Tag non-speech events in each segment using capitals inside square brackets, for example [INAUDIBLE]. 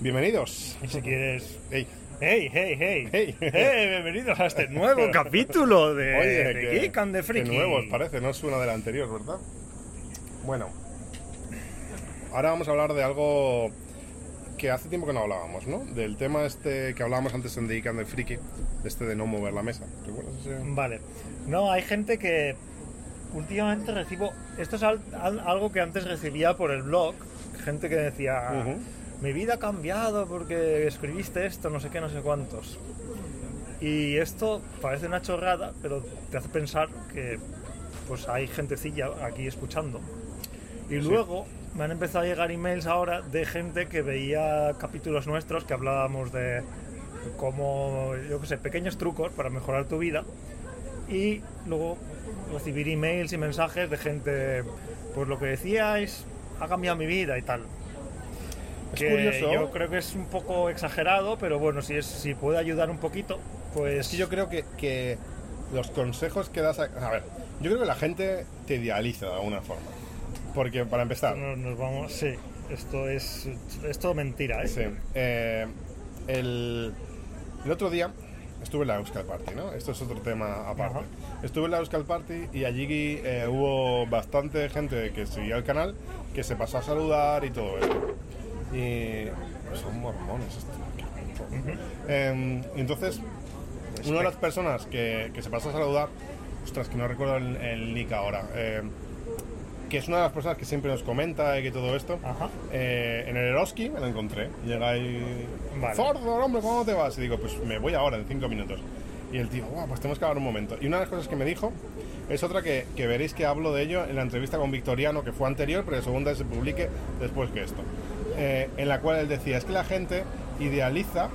Bienvenidos. Y si quieres. Ey, ¡Hey, hey, hey! Hey. [LAUGHS] ¡Hey! Bienvenidos a este nuevo [LAUGHS] capítulo de, Oye, de que, Geek and the Freaky. nuevos parece, no suena del anterior, ¿verdad? Bueno, ahora vamos a hablar de algo que hace tiempo que no hablábamos, ¿no? Del tema este que hablábamos antes en The Geek and the Freaky, este de no mover la mesa. ¿Recuerdas ese? Vale. No, hay gente que últimamente recibo. Esto es al- al- algo que antes recibía por el blog. Gente que decía. Mi vida ha cambiado porque escribiste esto, no sé qué, no sé cuántos. Y esto parece una chorrada, pero te hace pensar que pues hay gentecilla aquí escuchando. Y luego me han empezado a llegar emails ahora de gente que veía capítulos nuestros que hablábamos de como, yo qué sé, pequeños trucos para mejorar tu vida. Y luego recibir emails y mensajes de gente, pues lo que decíais ha cambiado mi vida y tal. Es Que curioso. Yo creo que es un poco exagerado, pero bueno, si, es, si puede ayudar un poquito, pues... Es que yo creo que, que los consejos que das a... A ver, yo creo que la gente te idealiza de alguna forma. Porque, para empezar, Nos, nos vamos... Sí, esto es, es todo mentira, ¿eh? Sí. Eh, el, el otro día estuve en la Euskal Party, ¿no? Esto es otro tema aparte. Ajá. Estuve en la Euskal Party y allí eh, hubo bastante gente que seguía el canal, que se pasó a saludar y todo esto. Y son mormones estos. Y entonces, una de las personas que, que se pasó a saludar, ostras, que no recuerdo el, el nick ahora, eh, que es una de las personas que siempre nos comenta y que todo esto, Ajá. eh, en el Eroski me lo encontré. Llega ahí. Vale. Hombre, ¿cómo te vas? Y digo, pues me voy ahora, en cinco minutos. Y el tío, "Buah, pues tenemos que hablar un momento. Y una de las cosas que me dijo es otra que, que veréis que hablo de ello en la entrevista con Victoriano, que fue anterior, pero la segunda se publique después que esto. Eh, en la cual él decía, es que la gente idealiza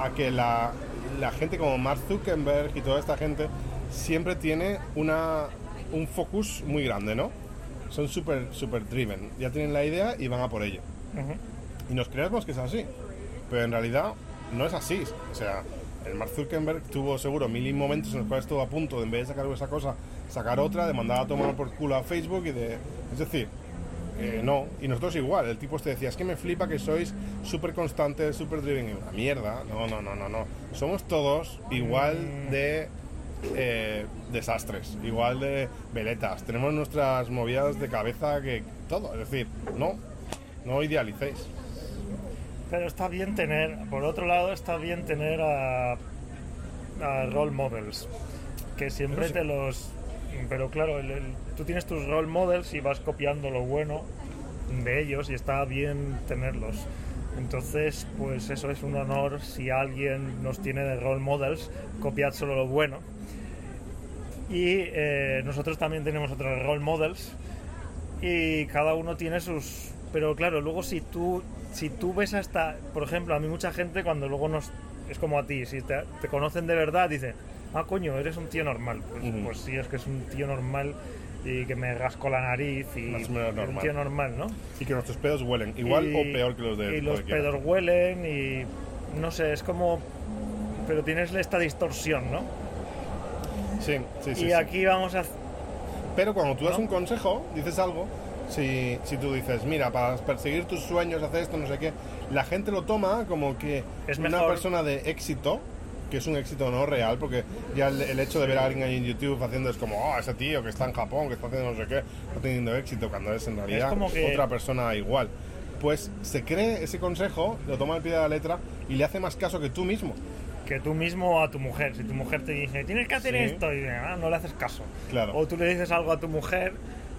a que la, la gente como Mark Zuckerberg y toda esta gente siempre tiene una, un focus muy grande, ¿no? Son súper super driven. Ya tienen la idea y van a por ello. Y nos creemos que es así. Pero en realidad no es así. O sea, el Mark Zuckerberg tuvo seguro mil momentos en los cuales estuvo a punto de, en vez de sacar esa cosa, sacar otra, de mandar a tomar por culo a Facebook y de... Es decir, eh, no. Y nosotros igual. El tipo te decía, es que me flipa que sois súper constantes, súper driven. Y una mierda. No, no, no, no, no. Somos todos igual de... eh, desastres, igual de veletas. Tenemos nuestras movidas de cabeza que todo. Es decir, no, no idealicéis. Pero está bien tener, por otro lado, está bien tener a, a role models, que siempre te los... Pero claro, el- tú tienes tus role models y vas copiando lo bueno de ellos y está bien tenerlos. Entonces, pues eso es un honor si alguien nos tiene de role models, copiad solo lo bueno. Y eh, nosotros también tenemos otros role models y cada uno tiene sus pero claro luego si tú si tú ves hasta por ejemplo a mí mucha gente cuando luego nos es como a ti si te, te conocen de verdad dicen ah coño eres un tío normal pues, pues sí es que es un tío normal y que me rasco la nariz y Más un tío normal no Y que nuestros pedos huelen igual Y- o peor que los de y los cualquiera. pedos huelen y no sé es como pero tienes esta distorsión no Sí, sí, sí. y sí. aquí vamos a Pero cuando tú das ¿No? un consejo, dices algo, si, si tú dices, mira, para perseguir tus sueños, hacer esto, no sé qué, la gente lo toma como que Es una persona de éxito, que es un éxito no real, porque ya el, el hecho de ver a alguien ahí en YouTube haciendo es como, oh, ese tío que está en Japón, que está haciendo no sé qué, está teniendo éxito, cuando es en realidad como que- otra persona igual. Pues se cree ese consejo, lo toma al pie de la letra y le hace más caso que tú mismo. que tú mismo a tu mujer. Si tu mujer te dice, tienes que hacer Sí. esto, y ah, no le haces caso. Claro. O tú le dices algo a tu mujer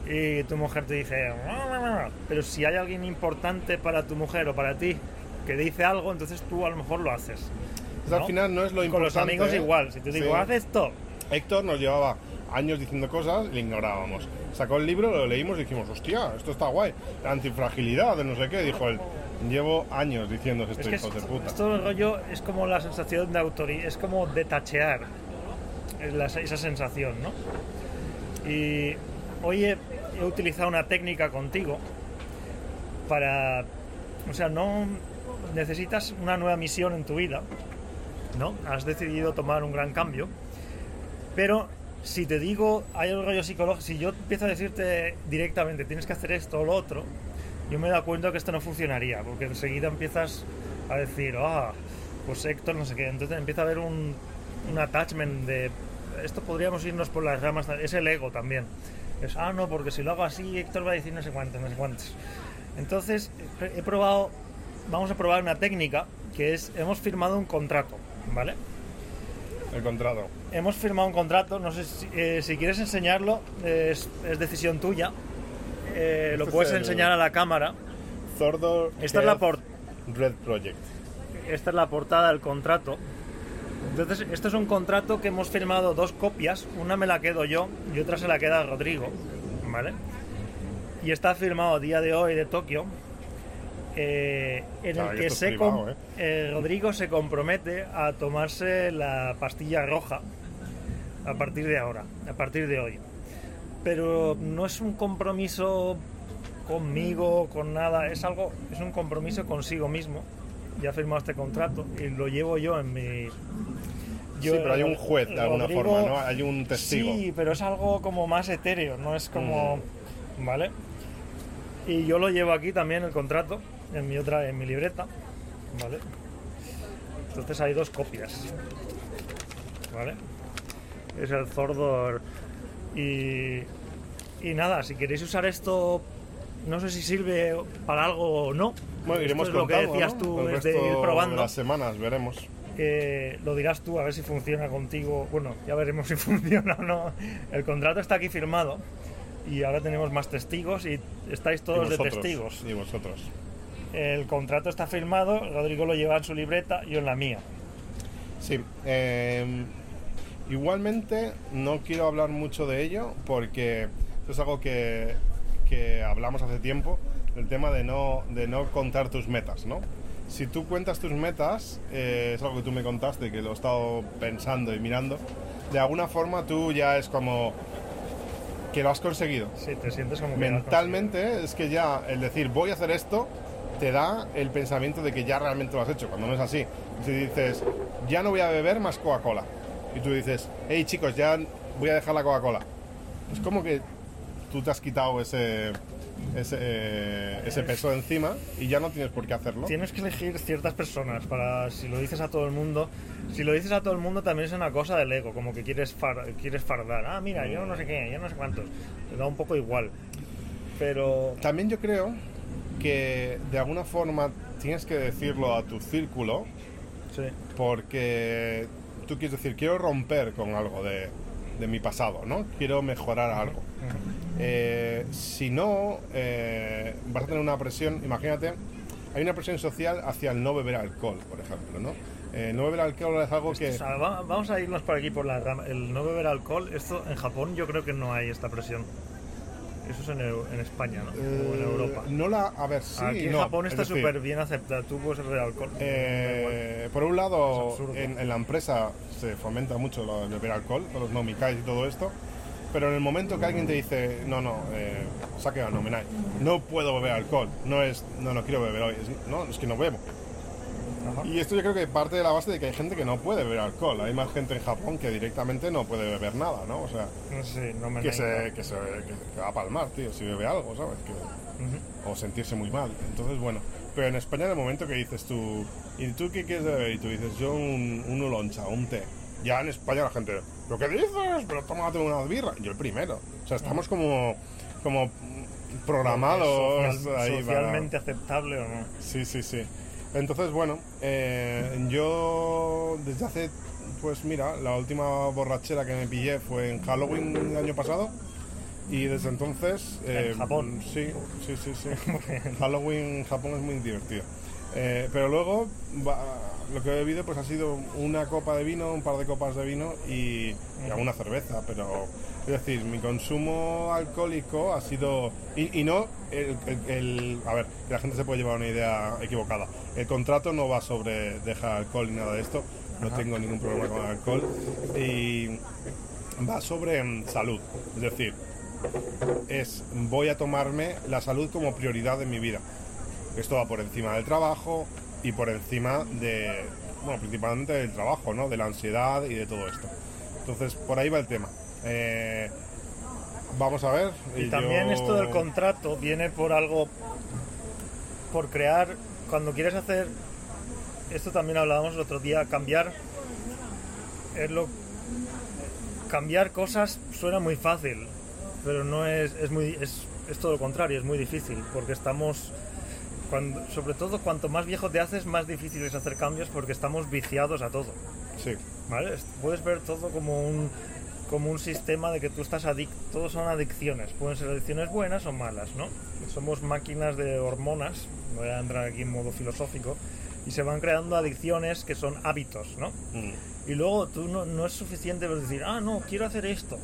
y tu mujer te dice, "No, no, no". pero si hay alguien importante para tu mujer o para ti que dice algo, entonces tú a lo mejor lo haces. Entonces, al ¿no? final no es lo Con importante. los amigos ¿eh? igual. Si te digo, Sí. haz esto, Héctor nos llevaba años diciendo cosas y le ignorábamos. Sacó el libro, lo leímos y dijimos, hostia, esto está guay. La antifragilidad de no sé qué. Dijo él, llevo años diciendo esto, es que hijos de puta. esto rollo es como la sensación de autoría, es como detachear esa sensación, ¿no? Y hoy he, he utilizado una técnica contigo para, o sea, no necesitas una nueva misión en tu vida, ¿no? Has decidido tomar un gran cambio, pero si te digo, hay un rollo psicológico, si yo empiezo a decirte directamente, tienes que hacer esto o lo otro, yo me he dado cuenta que esto no funcionaría, porque enseguida empiezas a decir, ah, pues Héctor no sé qué. Entonces empieza a haber un, un attachment de esto podríamos irnos por las ramas, es el ego también. Es, ah, no, porque si lo hago así, Héctor va a decir no sé cuántos, no sé cuántos. Entonces, he probado, vamos a probar una técnica que es, hemos firmado un contrato, ¿vale? El contrato. Hemos firmado un contrato, no sé si, eh, si quieres enseñarlo, es, es decisión tuya. Eh, lo Este puedes enseñar a la cámara. Zordor Esta es la por- Red Project. Esta es la portada del contrato. Entonces, esto es un contrato que hemos firmado dos copias. Una me la quedo yo y otra se la queda Rodrigo. ¿Vale? Y está firmado a día de hoy de Tokio. Eh, en el que se privado, ¿eh? eh, Rodrigo se compromete a tomarse la pastilla roja a partir de ahora, a partir de hoy. Pero no es un compromiso conmigo, con nada, es algo, es un compromiso consigo mismo. Ya firmado este contrato y lo llevo yo en mi. sí, pero hay un juez de alguna Rodrigo- forma, ¿no? Hay un testigo. Sí, pero es algo como más etéreo, no es como. ¿Vale? Y yo lo llevo aquí también el contrato, en mi otra, en mi libreta. ¿Vale? Entonces hay dos copias. ¿Vale? Es el Zordor. Y. Y nada, si queréis usar esto, no sé si sirve para algo o no. Bueno, Esto iremos es lo que decías ¿no? tú, es de ir probando. de las semanas, veremos. Eh, lo dirás tú a ver si funciona contigo. Bueno, ya veremos [LAUGHS] si funciona o no. El contrato está aquí firmado y ahora tenemos más testigos y estáis todos y de vosotros, testigos. Y vosotros. El contrato está firmado, Rodrigo lo lleva en su libreta, yo en la mía. Sí. eh, igualmente, no quiero hablar mucho de ello porque esto es algo que, que hablamos hace tiempo, el tema de no, de no contar tus metas, ¿no? Si tú cuentas tus metas, eh, es algo que tú me contaste, que lo he estado pensando y mirando, de alguna forma tú ya es como que lo has conseguido. Sí, te sientes como que lo has Mentalmente es que ya el decir voy a hacer esto te da el pensamiento de que ya realmente lo has hecho, cuando no es así. Si dices ya no voy a beber más Coca-Cola y tú dices hey chicos ya voy a dejar la Coca-Cola, es como que tú te has quitado ese ese, eh, ese peso de encima y ya no tienes por qué hacerlo. Tienes que elegir ciertas personas para si lo dices a todo el mundo. Si lo dices a todo el mundo también es una cosa del ego, como que quieres, far- quieres fardar. Ah, mira, yo no sé qué, yo no sé cuántos. Te da un poco igual. Pero También yo creo que de alguna forma tienes que decirlo a tu círculo sí, porque tú quieres decir, quiero romper con algo de, de mi pasado, ¿no? Quiero mejorar algo. Eh, si no, eh, vas a tener una presión, imagínate, hay una presión social hacia el no beber alcohol, por ejemplo, ¿no? Eh, no beber alcohol es algo que... O sea, va- vamos a irnos por aquí por la rama. El no beber alcohol, esto en Japón yo creo que no hay esta presión. Eso es en, Eu- en España, ¿no? o en eh, Europa. No la... A ver, sí, aquí en no, Japón es está súper bien aceptado. Tú puedes beber alcohol. Eh, por un lado, en, en la empresa se fomenta mucho lo de beber alcohol, los nomicais y todo esto, pero en el momento que alguien te dice, no, no, eh, saque a nominai, no puedo beber alcohol, no es, no, no quiero beber hoy, es, no, es que no bebo. Ajá. Y esto yo creo que parte de la base de que hay gente que no puede beber alcohol, hay más gente en Japón que directamente no puede beber nada, ¿no? O sea, no me que se, que, se, que- que va a palmar, tío, si bebe algo, ¿sabes? Que, o sentirse muy mal. Entonces, bueno, pero en España en el momento que dices tú, ¿y tú qué quieres beber? Y tú dices, yo un, un ooloncha, un té. Ya en España la gente, ¿pero qué dices? Pero tómate una birra. Yo el primero. O sea, estamos como, como programados Social- ahí para- socialmente aceptable o no. Sí, sí, sí. Entonces, bueno, eh, yo desde hace, pues mira, la última borrachera que me pillé fue en Halloween el año pasado. Y desde entonces... eh, En Japón. Sí, sí, sí, sí. [LAUGHS] Halloween en Japón es muy divertido. Eh, pero luego va- lo que he bebido pues ha sido una copa de vino, un par de copas de vino y, y alguna cerveza, pero es decir, mi consumo alcohólico ha sido y, y no el, el- el- a ver, la gente se puede llevar una idea equivocada. El contrato no va sobre dejar alcohol ni nada de esto, no tengo ningún problema con el alcohol y va sobre mm, salud, es decir, es voy a tomarme la salud como prioridad en mi vida. Esto va por encima del trabajo y por encima de, bueno, principalmente del trabajo, ¿no? De la ansiedad y de todo esto. Entonces, por ahí va el tema. Eh, vamos a ver. Y yo- también esto del contrato viene por algo, por crear, cuando quieres hacer esto también hablábamos el otro día, cambiar es lo cambiar cosas suena muy fácil, pero no es, es muy es, es todo lo contrario, es muy difícil, porque estamos cuando, sobre todo cuanto más viejo te haces, más difícil es hacer cambios porque estamos viciados a todo. Sí. ¿Vale? Es- Puedes ver todo como un como un sistema de que tú estás adicto, todos son adicciones, pueden ser adicciones buenas o malas, ¿no? Somos máquinas de hormonas, voy a entrar aquí en modo filosófico, y se van creando adicciones que son hábitos, ¿no? Mm. Y luego tú no, no es suficiente pues, decir, ah, no, quiero hacer esto.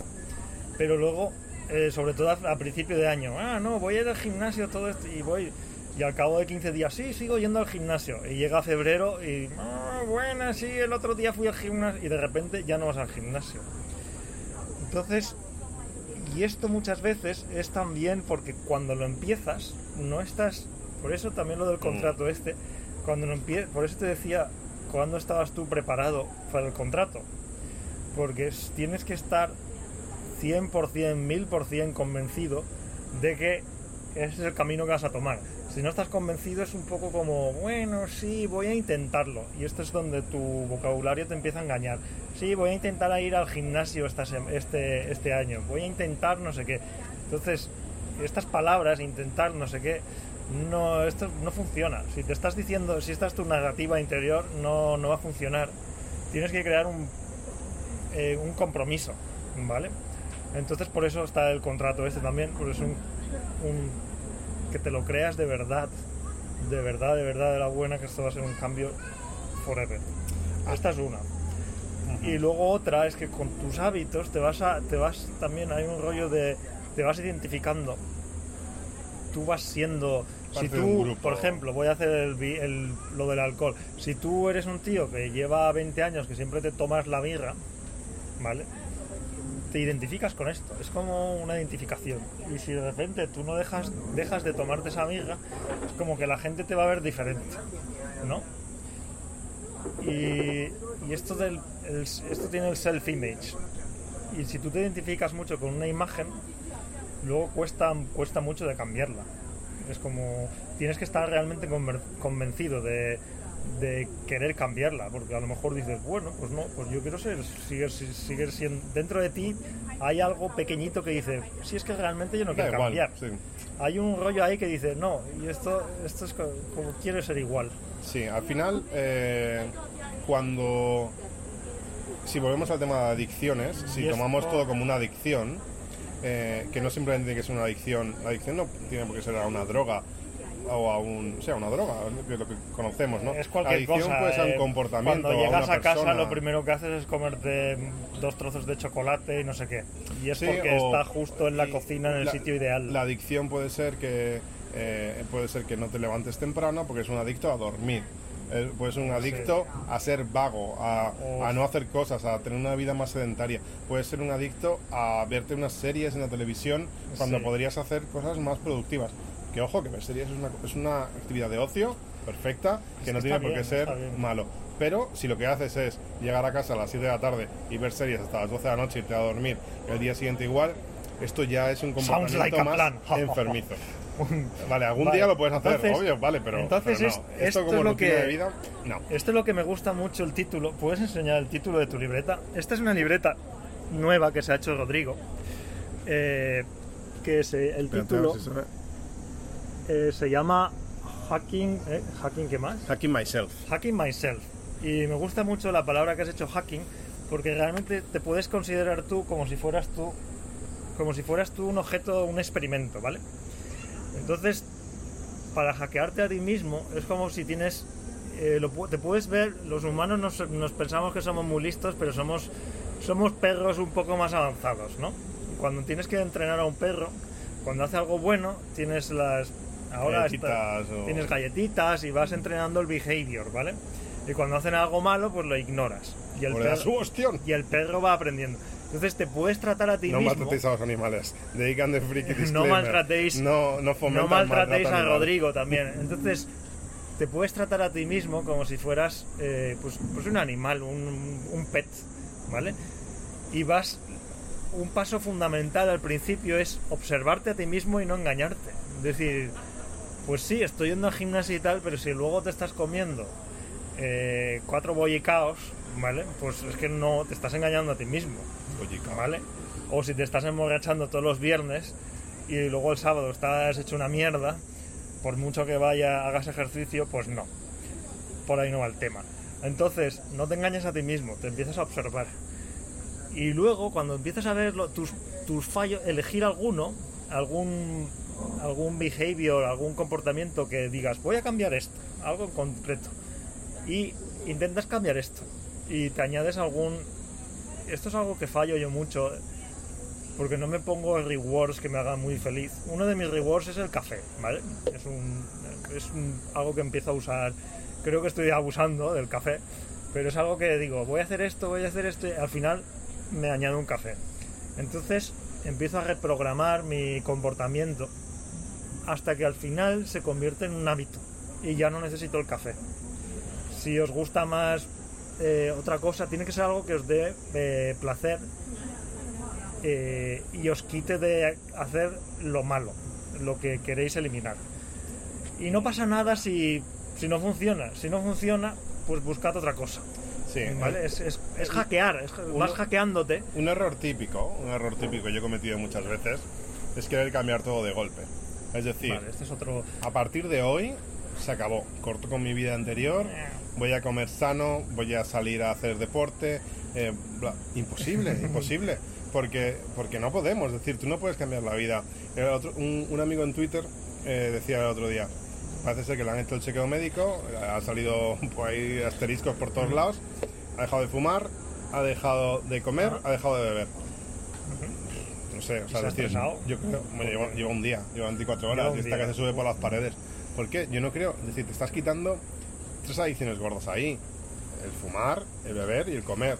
Pero luego, eh, sobre todo a, a principio de año, ah, no, voy a ir al gimnasio todo esto y voy. Y al cabo de 15 días, sí, sigo yendo al gimnasio. Y llega febrero y, ah, bueno, sí, el otro día fui al gimnasio. Y de repente ya no vas al gimnasio. Entonces, y esto muchas veces es también porque cuando lo empiezas, no estás. Por eso también lo del contrato este, cuando lo empie- por eso te decía, ¿cuándo estabas tú preparado para el contrato? Porque es- tienes que estar 100%, 1000% convencido de que ese es el camino que vas a tomar. Si no estás convencido es un poco como, bueno, sí, voy a intentarlo. Y esto es donde tu vocabulario te empieza a engañar. Sí, voy a intentar ir al gimnasio este, este año. Voy a intentar no sé qué. Entonces, estas palabras, intentar no sé qué, no, esto no funciona. Si te estás diciendo, si esta es tu narrativa interior, no, no va a funcionar. Tienes que crear un, eh, un compromiso, ¿vale? Entonces por eso está el contrato este también, porque es un- que te lo creas de verdad, de verdad, de verdad, de la buena, que esto va a ser un cambio forever. Esta es una. Y luego otra es que con tus hábitos te vas a, te vas también hay un rollo de, te vas identificando. Tú vas siendo, si tú, por ejemplo, voy a hacer el, el- lo del alcohol. Si tú eres un tío que lleva 20 años que siempre te tomas la birra, ¿vale? Te identificas con esto, es como una identificación. Y si de repente tú no dejas, dejas de tomarte esa birra, es como que la gente te va a ver diferente, ¿no? Y, esto, del, el- esto tiene el self-image. Y si tú te identificas mucho con una imagen, luego cuesta, cuesta mucho de cambiarla. Es como, tienes que estar realmente convencido de, de querer cambiarla, porque a lo mejor dices, bueno, pues no, pues yo quiero ser, seguir, seguir siendo, dentro de ti hay algo pequeñito que dice, si es que realmente yo no quiero igual, cambiar. sí. Hay un rollo ahí que dice, no, y esto, esto es co- como quiero ser igual. Sí, al final, eh, cuando. Si volvemos al tema de adicciones, si esto- tomamos todo como una adicción, eh, que no simplemente tiene que ser una adicción, la adicción no tiene por qué ser a una droga o a un. O sea, una droga, que es lo que conocemos, ¿no? Es cualquier adicción cosa. puede ser eh, un comportamiento. Cuando llegas a casa, persona. lo primero que haces es comerte dos trozos de chocolate y no sé qué. Y es Sí, porque o- está justo en la cocina, en el la- sitio ideal. La adicción puede ser que eh, puede ser que no te levantes temprano porque es un adicto a dormir. Eh, puede ser un adicto a ser vago, a, a no hacer cosas, a tener una vida más sedentaria. Puede ser un adicto a verte unas series en la televisión cuando Sí. podrías hacer cosas más productivas. Que ojo, que ver series es una, es una actividad de ocio perfecta, que Es no tiene por qué bien, ser malo. Pero si lo que haces es llegar a casa a las 7 de la tarde y ver series hasta las 12 de la noche y irte a dormir y al día siguiente igual, esto ya es un Sounds comportamiento like a más plan. [LAUGHS] enfermizo. [LAUGHS] Vale, algún Vale, día lo puedes hacer, entonces- obvio, vale, pero, entonces pero es- no. esto esto es como lo que- de vida, no. Esto es lo que me gusta mucho el título. ¿Puedes enseñar el título de tu libreta? Esta es una libreta nueva que se ha hecho Rodrigo. eh, que se- el título eh, se llama Hacking. eh, ¿Hacking qué más? Hacking myself. Hacking Myself. Y me gusta mucho la palabra que has hecho hacking, porque realmente te puedes considerar tú como si fueras tú, como si fueras tú un objeto, un experimento, ¿vale? Entonces, para hackearte a ti mismo es como si tienes, eh, lo te puedes ver, los humanos nos, nos pensamos que somos muy listos, pero somos, somos perros un poco más avanzados, ¿no? Cuando tienes que entrenar a un perro, cuando hace algo bueno, tienes las... Ahora está- o- tienes galletitas y vas entrenando el behavior, ¿vale? Y cuando hacen algo malo, pues lo ignoras. Y el, su perro, y el perro va aprendiendo. Entonces te puedes tratar a ti No mismo. maltratéis a los animales. Dedican de friki [LAUGHS] No maltratéis- No, no no maltratéis a. Rodrigo también. Entonces te puedes tratar a ti mismo como si fueras eh, pues, pues un animal, un, un pet, ¿vale? Y vas... Un paso fundamental al principio es observarte a ti mismo y no engañarte. Es decir, pues sí, estoy yendo al gimnasio y tal, pero si luego te estás comiendo eh, cuatro bollicaos, ¿vale? Pues es que no te estás engañando a ti mismo, Bollicao. ¿vale? O si te estás emborrachando todos los viernes y luego el sábado estás hecho una mierda, por mucho que vaya, hagas ejercicio, pues no. Por ahí no va el tema. Entonces, no te engañes a ti mismo, te empiezas a observar. Y luego, cuando empiezas a ver tus, tus fallos, elegir alguno, algún, algún behavior, algún comportamiento que digas, voy a cambiar esto, algo en concreto. Y intentas cambiar esto. Y te añades algún... Esto es algo que fallo yo mucho, porque no me pongo rewards que me hagan muy feliz. Uno de mis rewards es el café, ¿vale? Es, un, es un- algo que empiezo a usar. Creo que estoy abusando del café, pero es algo que digo, voy a hacer esto, voy a hacer esto, y al final me añado un café. Entonces empiezo a reprogramar mi comportamiento hasta que al final se convierte en un hábito y ya no necesito el café. Si os gusta más eh, otra cosa, tiene que ser algo que os dé eh, placer eh, y os quite de hacer lo malo, lo que queréis eliminar. Y no pasa nada si, si no funciona. Si no funciona, pues buscad otra cosa. Sí, ¿vale? Es, es- es hackear, es- Uno- vas hackeándote. Un error típico, un error típico que yo he cometido muchas veces, es querer cambiar todo de golpe. Es decir, Vale, este es otro. a partir de hoy se acabó. Corto con mi vida anterior, voy a comer sano, voy a salir a hacer deporte. eh, bla. Imposible, [LAUGHS] imposible. Porque, porque no podemos, es decir, tú no puedes cambiar la vida. El otro- un, un amigo en Twitter eh, decía el otro día, parece ser que le han hecho el chequeo médico, ha salido [LAUGHS] por ahí asteriscos por todos lados, ha dejado de fumar, ha dejado de comer, ha dejado de beber. No sé, o ¿Y sea, se ha estresado? yo creo, bueno, lleva, lleva un día, lleva 24 horas, y está que se sube por las paredes. ¿Por qué? Yo no creo, es decir, te estás quitando tres adicciones gordas ahí. El fumar, el beber y el comer.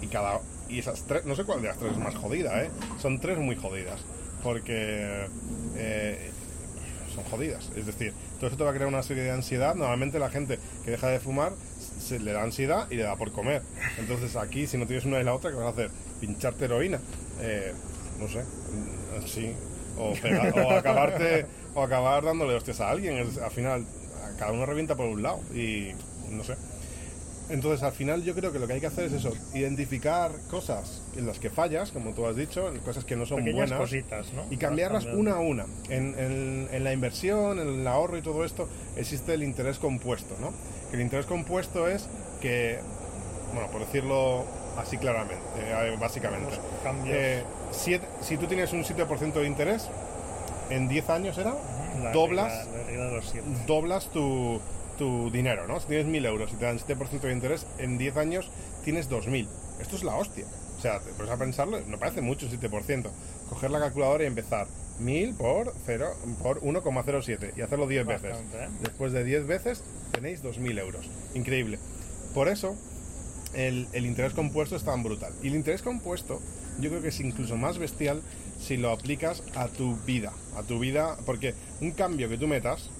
Y cada y esas tres, no sé cuál de las tres es más jodida, ¿eh? Son tres muy jodidas. Porque eh, son jodidas. Es decir, todo eso te va a crear una serie de ansiedad. Normalmente la gente que deja de fumar se le da ansiedad y le da por comer. Entonces aquí, si no tienes una y la otra, ¿qué vas a hacer? ¿Pincharte heroína? Eh, no sé, mm, sí. O, pegar- o acabarte o acabar dándole hostias a alguien. Es- al final, cada uno revienta por un lado. Y no sé. Entonces, al final, yo creo que lo que hay que hacer es eso: identificar cosas en las que fallas, como tú has dicho, cosas que no son Pequeñas buenas cositas, ¿no? y cambiarlas una a una. En, en- en la inversión, en el ahorro y todo esto, existe el interés compuesto, ¿no? Que el interés compuesto es que, bueno, por decirlo así claramente, eh, básicamente, eh, siete- si tú tienes un 7% de interés, en 10 años era, La doblas, regla- la regla de los doblas tu, tu dinero, ¿no? Si tienes 1000 euros y te dan 7% de interés, en 10 años tienes 2000. Esto es la hostia. O sea, te pones a pensarlo, no parece mucho el 7%. Coger la calculadora y empezar 1000 por 0 por 1,07 y hacerlo 10 veces. ¿eh? Después de 10 veces tenéis 2000 euros. Increíble. Por eso el, interés compuesto es tan brutal. Y el interés compuesto yo creo que es incluso más bestial si lo aplicas a tu vida. A tu vida, porque un cambio que tú metas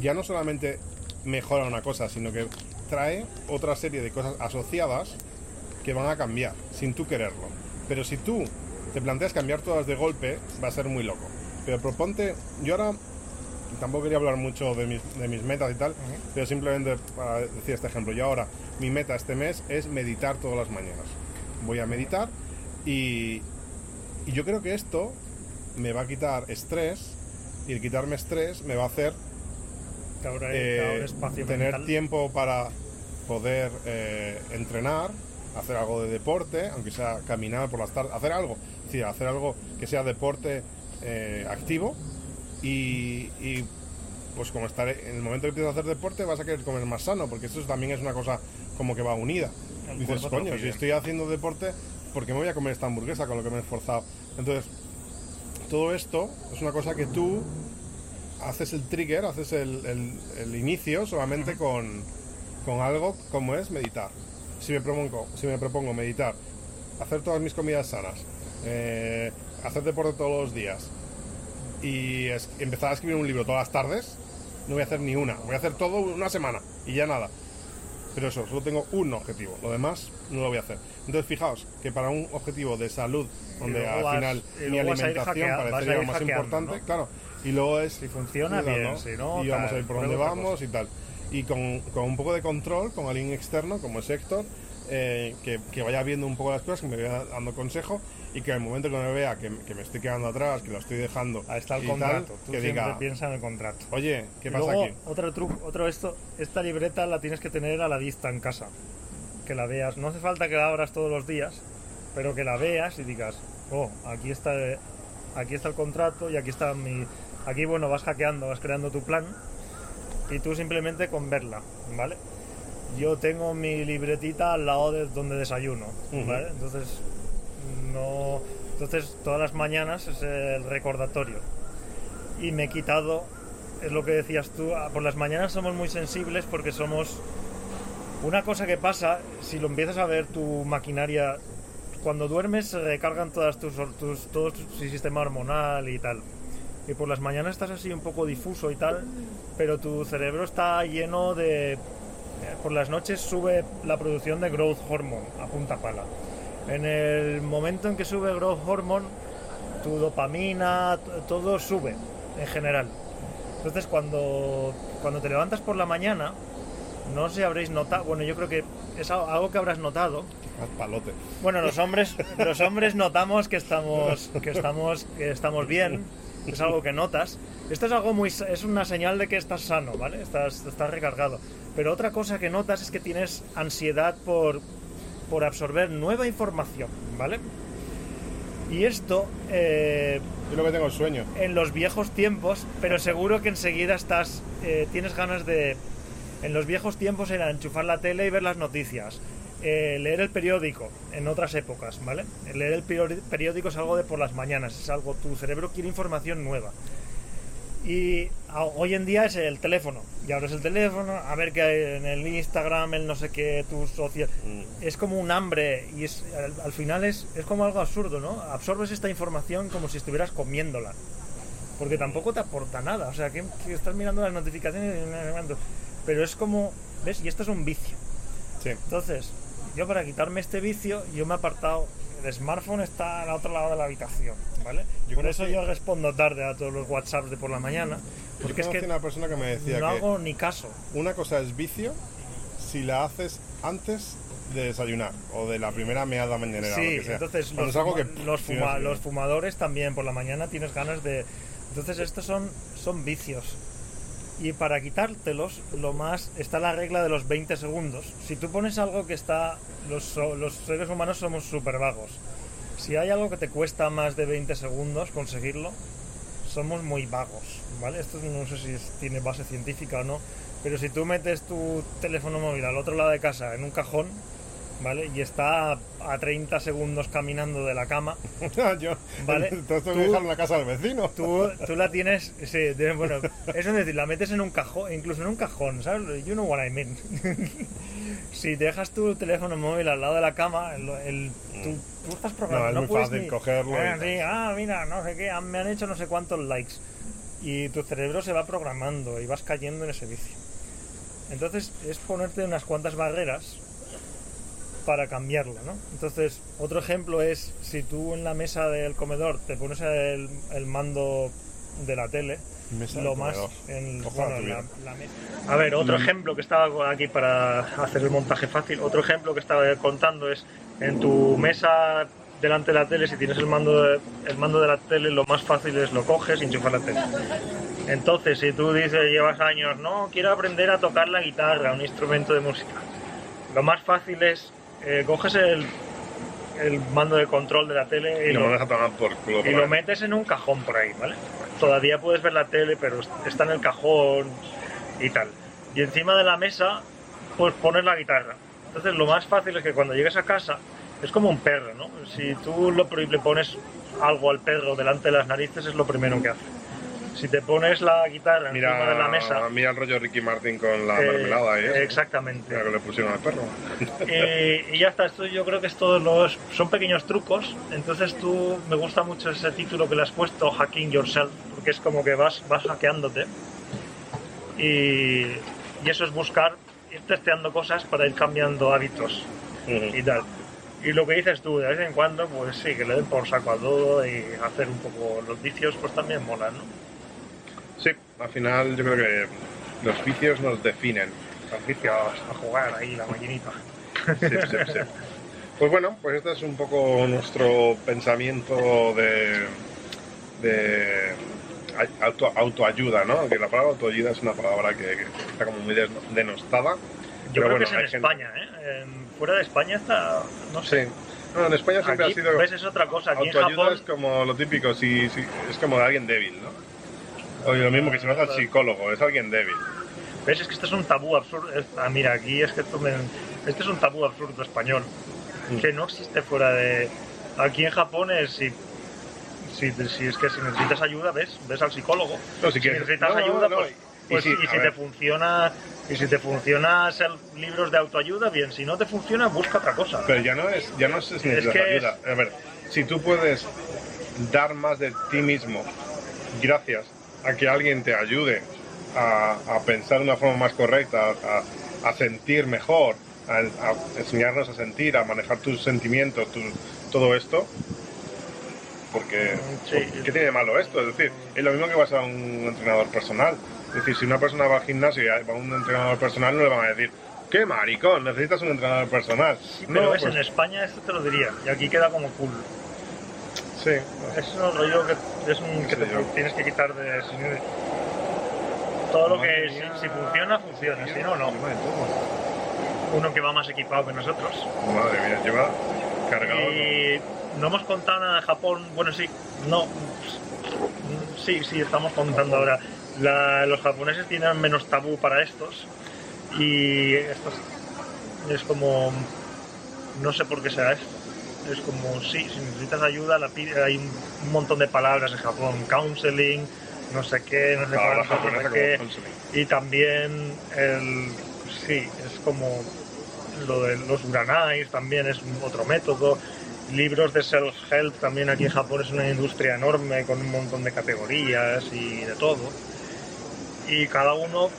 ya no solamente mejora una cosa, sino que trae otra serie de cosas asociadas que van a cambiar sin tú quererlo. Pero si tú te planteas cambiar todas de golpe, va a ser muy loco. Pero proponte, yo ahora tampoco quería hablar mucho de mis, de mis metas y tal, pero simplemente para decir este ejemplo, yo ahora mi meta este mes es meditar todas las mañanas. Voy a meditar y, y yo creo que esto me va a quitar estrés y el quitarme estrés me va a hacer eh, tener mental. tiempo para poder eh, entrenar, hacer algo de deporte, aunque sea caminar por las tardes, hacer algo, es decir, hacer algo que sea deporte eh, activo y, y, pues como estaré en el momento que empiezas a hacer deporte vas a querer comer más sano, porque eso también es una cosa como que va unida. El Dices, coño, si pide". estoy haciendo deporte, ¿por qué me voy a comer esta hamburguesa con lo que me he esforzado? Entonces, todo esto es una cosa que tú haces el trigger, haces el, el- el inicio solamente con, con algo como es meditar. Si me propongo, si me propongo meditar, hacer todas mis comidas sanas, eh, hacer deporte todos los días y es- empezar a escribir un libro todas las tardes, no voy a hacer ni una. Voy a hacer todo una semana y ya nada. Pero eso, solo tengo un objetivo. Lo demás no lo voy a hacer. Entonces, fijaos que para un objetivo de salud, donde al vas- final mi alimentación hackea- vas a parecería lo más hackeando, importante, ¿no? claro. Y luego es Si funciona, bien, ¿no? si no, y vamos tal, a ir por otra vamos y tal. Y con, con un poco de control, con alguien externo, como es Héctor, eh, que, que vaya viendo un poco las cosas, que me vaya dando consejo y que al momento que me vea que, que me estoy quedando atrás, que lo estoy dejando, Ahí está el tal, contrato. Tú que siempre diga, piensa en el contrato. oye, ¿qué Y pasa luego, aquí? Otro truco, otro esto, esta libreta la tienes que tener a la vista en casa. Que la veas. No hace falta que la abras todos los días, pero que la veas y digas, oh, aquí está, aquí está el contrato y aquí está mi. Aquí, bueno, vas hackeando, vas creando tu plan y tú simplemente con verla, ¿vale? Yo tengo mi libretita al lado de donde desayuno. ¿vale? Entonces, no. Entonces, todas las mañanas es el recordatorio. Y me he quitado, es lo que decías tú, ah, por las mañanas somos muy sensibles porque somos. Una cosa que pasa, si lo empiezas a ver, tu maquinaria. Cuando duermes se recargan todas tus, tus, todo tu sistema hormonal y tal. Y por las mañanas estás así un poco difuso y tal, pero tu cerebro está lleno de. eh, Por las noches sube la producción de growth hormone a punta pala. En el momento en que sube growth hormone, tu dopamina, todo sube en general. Entonces cuando, cuando te levantas por la mañana, no sé si habréis notado, bueno yo creo que es al- algo que habrás notado. Palote. Bueno, los hombres, los hombres notamos que estamos, que estamos, que estamos bien, [LAUGHS] es algo que notas. Esto es algo muy, es una señal de que estás sano, ¿vale? Estás, estás recargado. Pero otra cosa que notas es que tienes ansiedad por, por absorber nueva información, ¿vale? Y esto, eh, Yo lo que tengo es sueño. en los viejos tiempos, pero seguro que enseguida estás, eh, tienes ganas de... En los viejos tiempos era enchufar la tele y ver las noticias, eh, leer el periódico, en otras épocas, ¿vale? Leer el periódico es algo de por las mañanas, es algo, tu cerebro quiere información nueva. Y a- hoy en día es el teléfono, y abres el teléfono, a ver qué hay en el Instagram, el no sé qué, tu social... Es como un hambre y es, al, al final es, es como algo absurdo, ¿no? Absorbes esta información como si estuvieras comiéndola. Porque tampoco te aporta nada. O sea, que, que estás mirando las notificaciones y... Pero es como... ¿Ves? Y esto es un vicio. Sí. Entonces, yo para quitarme este vicio, yo me he apartado... El smartphone está al otro lado de la habitación, ¿vale? Yo por eso que- yo respondo tarde a todos los WhatsApps de por la mañana. Porque es que una persona que me decía no que hago ni caso. una cosa es vicio si la haces antes de desayunar o de la primera meada mañanera. Sí, lo que sea. entonces los, algo fuma- que los, fuma- los fumadores también por la mañana tienes ganas de... Entonces estos son, son vicios. Y para quitártelos, lo más está la regla de los 20 segundos. Si tú pones algo que está... Los, los seres humanos somos súper vagos. Si hay algo que te cuesta más de 20 segundos conseguirlo, somos muy vagos, ¿vale? Esto no sé si tiene base científica o no, pero si tú metes tu teléfono móvil al otro lado de casa en un cajón, ¿vale? Y está a 30 segundos caminando de la cama, [LAUGHS] Yo, Vale, entonces tú- que dejar en la casa del vecino. tú, tú la tienes, sí, bueno, es decir, la metes en un cajón, incluso en un cajón, ¿sabes? You know what I mean. [LAUGHS] si dejas tu teléfono móvil al lado de la cama, el, el- tú, tú estás programado. No, es muy fácil ni- cogerlo Ah, sí, ah, mira, no sé qué, me han hecho no sé cuántos likes. Y tu cerebro se va programando y vas cayendo en ese vicio. Entonces es ponerte unas cuantas barreras para cambiarlo, ¿no? Entonces, otro ejemplo es si tú en la mesa del comedor te pones el, el mando de la tele, Mesa lo más en, Ojalá bueno, en la, mesa. A ver, otro ejemplo que estaba aquí para hacer el montaje fácil, otro ejemplo que estaba contando es en tu mesa delante de la tele, si tienes el mando de, el mando de la tele, lo más fácil es lo coges y enchufar la tele. Entonces, si tú dices, llevas años, no, quiero aprender a tocar la guitarra, un instrumento de música, lo más fácil es, eh, coges el, el mando de control de la tele y, Y lo, a por culo. y por lo metes en un cajón por ahí, ¿vale? Todavía puedes ver la tele, pero está en el cajón y tal. Y encima de la mesa, pues pones la guitarra. Entonces lo más fácil es que cuando llegues a casa, es como un perro, ¿no? Si tú lo, le pones algo al perro delante de las narices, es lo primero que hace. Si te pones la guitarra encima Mira, de la mesa... mira el rollo Ricky Martin con la eh, mermelada eso. Exactamente. Mira que le pusieron al perro. [LAUGHS] y, y ya está, esto yo creo que es todos los son pequeños trucos, entonces tú me gusta mucho ese título que le has puesto Hacking Yourself, porque es como que vas, vas hackeándote y, y eso es buscar, ir testeando cosas para ir cambiando hábitos y tal. Y lo que dices tú, de vez en cuando, pues sí, que le den por saco a todo y hacer un poco los vicios, pues también mola, ¿no? Al final yo creo que Los vicios nos definen. Los vicios a jugar ahí la maquinita. Sí, sí, sí. Pues bueno, pues este es un poco nuestro pensamiento de, de auto, autoayuda, ¿no? Que la palabra autoayuda es una palabra que, que está como muy denostada. Yo creo bueno, que es en hay España, ¿eh? Fuera de España está, no sé. Sí. No, en España siempre Aquí, ha sido... ¿ves? Es otra cosa. Aquí en Autoayuda Japón es como lo típico, si, si- es como de alguien débil, ¿no? Oye, lo mismo que si vas al psicólogo, es alguien débil. ¿Ves? Es que este es un tabú absurdo. Es- ah, mira, aquí es que esto me- este es un tabú absurdo español. Mm. Que no existe fuera de. Aquí en Japón es si. Si, si es que si necesitas ayuda, ves, ves al psicólogo. No, si necesitas no, ayuda, no, pues, y- pues, y si te funciona y si te funciona ser libros de autoayuda, bien. Si no te funciona, busca otra cosa. Pero ya no es, ya no es que ayuda. A ver, si tú puedes dar más de ti mismo gracias a que alguien te ayude a, a pensar de una forma más correcta, a, a sentir mejor, a, a enseñarnos a sentir, a manejar tus sentimientos, tu- todo esto, porque Sí. ¿qué tiene de malo esto? Es decir, es lo mismo que vas a un entrenador personal. Es decir, si una persona va al gimnasio y va a un entrenador personal, no le van a decir, ¡qué maricón! Necesitas un entrenador personal. Pero no, ves, pues, en España esto te lo diría. Y aquí queda como cool. Sí. Es un rollo que, es un, que Sí, te yo- tienes que quitar de... Todo lo que si, funciona, funciona. Si no, no. Uno que va más equipado que nosotros. Madre mía, lleva cargado. Y no hemos contado nada de Japón. Bueno, sí, no. Sí, sí, estamos contando ahora. La- los japoneses tienen menos tabú para estos. Y esto es, es como. No sé por qué será esto. Es como, sí, si necesitas ayuda, la pide- hay un, montón de palabras en Japón. Counseling, no sé qué, no sé Palabra cuánto, no sé como qué. Y también el. Sí, es como. Lo de los uranais también es otro método. Libros de self-help también aquí en Japón es una industria enorme con un montón de categorías y de todo. Y cada uno.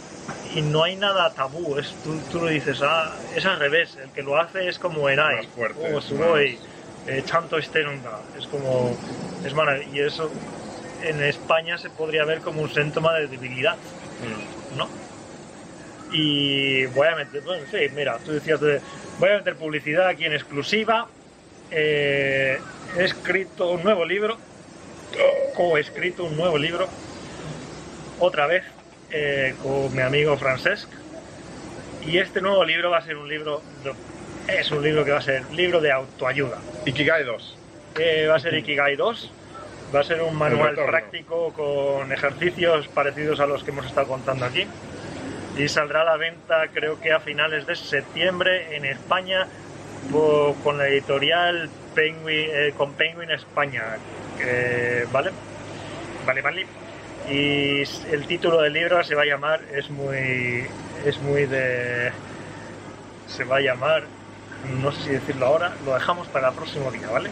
Y no hay nada tabú. Es, tú, tú lo dices, ah, es al revés. El que lo hace es como Enai. Más fuerte, O Sugoi. Eh, Chanto Stenunda. Es como. Es maravilloso. Y eso en España se podría ver como un síntoma de debilidad. Mm. ¿no? Y voy a meter, bueno, sí, mira, tú decías, de, voy a meter publicidad aquí en exclusiva. Eh, he escrito un nuevo libro, co-escrito un nuevo libro, otra vez, eh, con mi amigo Francesc. Y este nuevo libro va a ser un libro, de- es un libro que va a ser libro de autoayuda. Ikigai 2. Eh, va a ser Ikigai 2. Va a ser un manual práctico con ejercicios parecidos a los que hemos estado contando aquí. Y saldrá a la venta creo que a finales de septiembre en España con la editorial Penguin, eh, con Penguin España. que- ¿Vale? Vale, vale. Y el título del libro se va a llamar, es muy, es muy de... Se va a llamar, no sé si decirlo ahora, lo dejamos para el próximo día, ¿vale?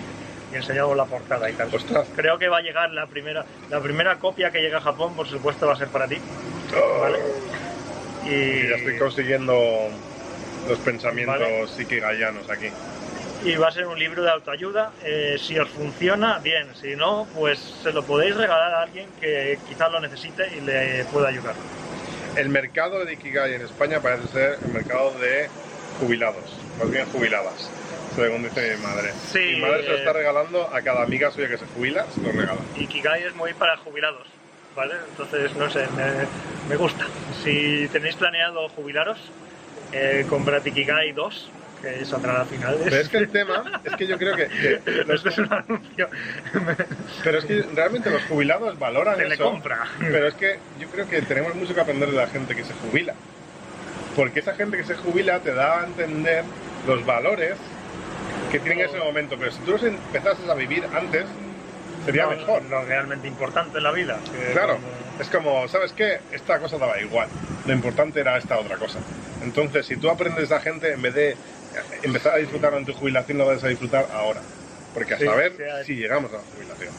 Y enseñamos la portada y tal. Ostras. Creo que va a llegar la primera, la primera copia que llega a Japón, por supuesto, va a ser para ti, ¿vale? Y, Y ya estoy consiguiendo los pensamientos Vale. ikigayanos aquí. y va a ser un libro de autoayuda. Eh, si os funciona, bien. Si no, pues se lo podéis regalar a alguien que quizás lo necesite y le pueda ayudar. El mercado de Ikigai en España parece ser el mercado de jubilados, más bien jubiladas, según dice mi madre. Sí, mi madre se lo eh. está regalando a cada amiga suya que se jubila, se lo regala. Y Kigai es muy para jubilados, ¿vale? Entonces, no sé, me, me gusta. Si tenéis planeado jubilaros, eh, comprad Ikigai 2, que saldrá a finales. Pero es que el tema es que yo creo que, que [LAUGHS] los- Esto es un anuncio. pero es que realmente los jubilados valoran eso. Telecompra. Pero es que yo creo que tenemos mucho que aprender de la gente que se jubila. Porque esa gente que se jubila te da a entender los valores que tienen en ese momento. Pero si tú los empezases a vivir antes, sería No, mejor. Lo realmente importante en la vida. Claro, cuando- es como, ¿sabes qué? Esta cosa daba igual. Lo importante era esta otra cosa. Entonces, si tú aprendes a gente, en vez de empezar a disfrutar en tu jubilación, lo vas a disfrutar ahora. Porque a Sí, saber sí, hay- si llegamos a la jubilación.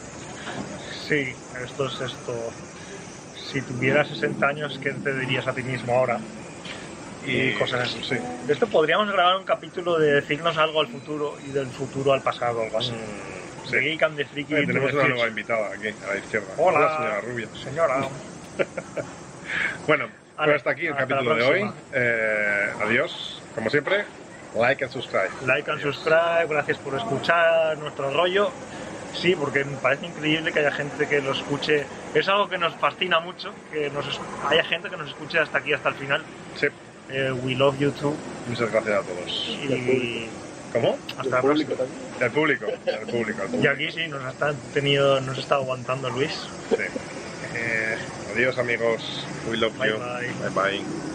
Sí, esto es esto. Si tuvieras 60 años, ¿qué te dirías a ti mismo ahora? Y cosas así. Sí. De esto podríamos grabar un capítulo de decirnos algo al futuro y del futuro al pasado, algo así. Mm, sí. Geek and the Freaky tenemos una nueva invitada aquí, a la izquierda. Hola. señora Rubia. Señora. [LAUGHS] Bueno, Vale, Pues hasta aquí el hasta capítulo de hoy. Eh, adiós. Como siempre, like and subscribe. Like and subscribe, gracias por escuchar nuestro rollo. Sí, porque me parece increíble que haya gente que lo escuche. Es algo que nos fascina mucho, que nos haya gente que nos escuche hasta aquí, hasta el final. Sí. Eh, we love you too. Muchas gracias a todos. Y ¿Cómo? hasta la público próxima. también. El público. El público. El Y aquí sí, nos está, tenido, nos está aguantando Luis. Sí. Eh, adiós amigos. We love Bye, you. bye. bye. bye.